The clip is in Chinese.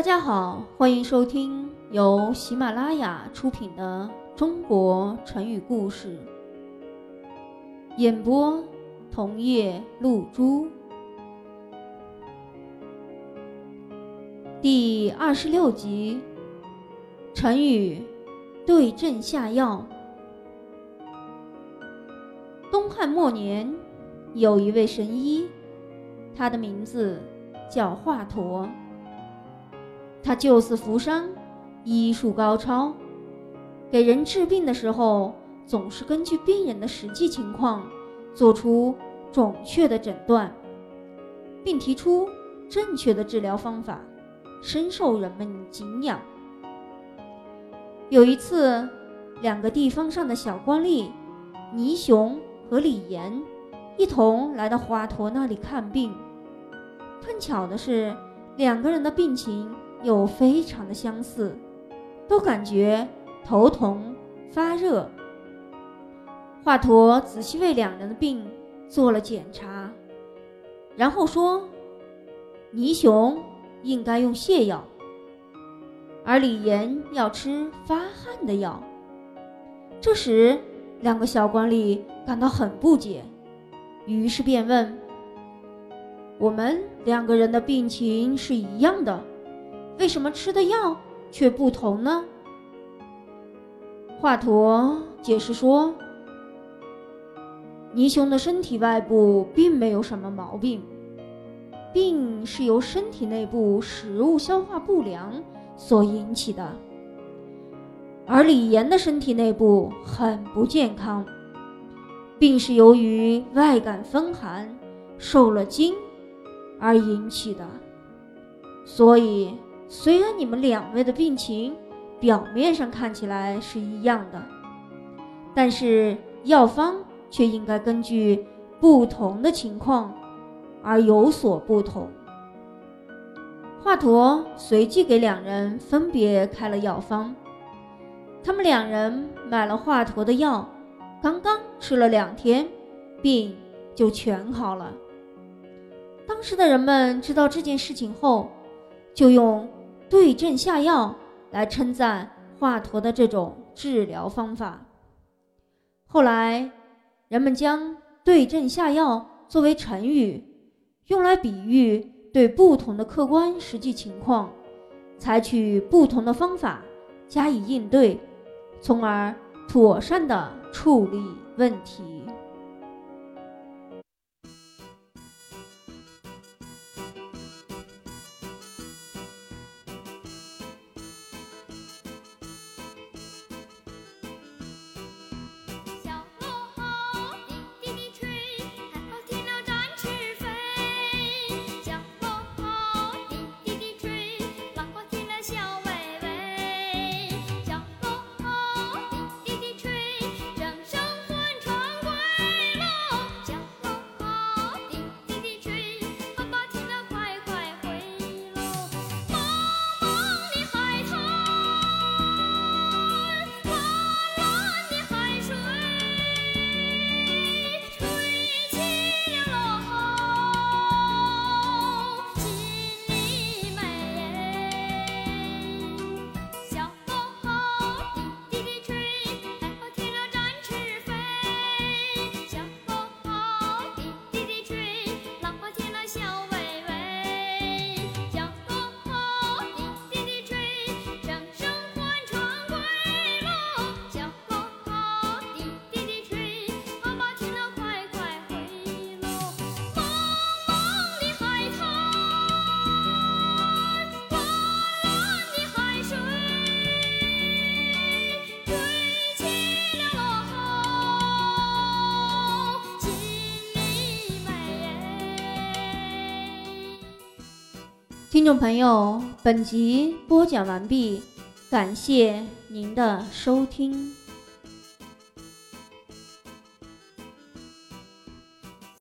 大家好，欢迎收听由喜马拉雅出品的《中国成语故事》，演播桐叶露珠，第二十六集，成语对症下药。东汉末年，有一位神医，他的名字叫华佗。他救死扶伤，医术高超，给人治病的时候总是根据病人的实际情况做出准确的诊断，并提出正确的治疗方法，深受人们敬仰。有一次，两个地方上的小官吏倪雄和李严一同来到华佗那里看病，碰巧的是，两个人的病情。又非常的相似，都感觉头疼发热。华佗仔细为两人的病做了检查，然后说：“倪雄应该用泻药，而李岩要吃发汗的药。”这时，两个小官吏感到很不解，于是便问：“我们两个人的病情是一样的。”为什么吃的药却不同呢？华佗解释说：“倪雄的身体外部并没有什么毛病，病是由身体内部食物消化不良所引起的；而李岩的身体内部很不健康，病是由于外感风寒、受了惊而引起的，所以。”虽然你们两位的病情表面上看起来是一样的，但是药方却应该根据不同的情况而有所不同。华佗随即给两人分别开了药方，他们两人买了华佗的药，刚刚吃了两天，病就全好了。当时的人们知道这件事情后，就用。对症下药来称赞华佗的这种治疗方法。后来，人们将“对症下药”作为成语，用来比喻对不同的客观实际情况，采取不同的方法加以应对，从而妥善的处理问题。听众朋友，本集播讲完毕，感谢您的收听。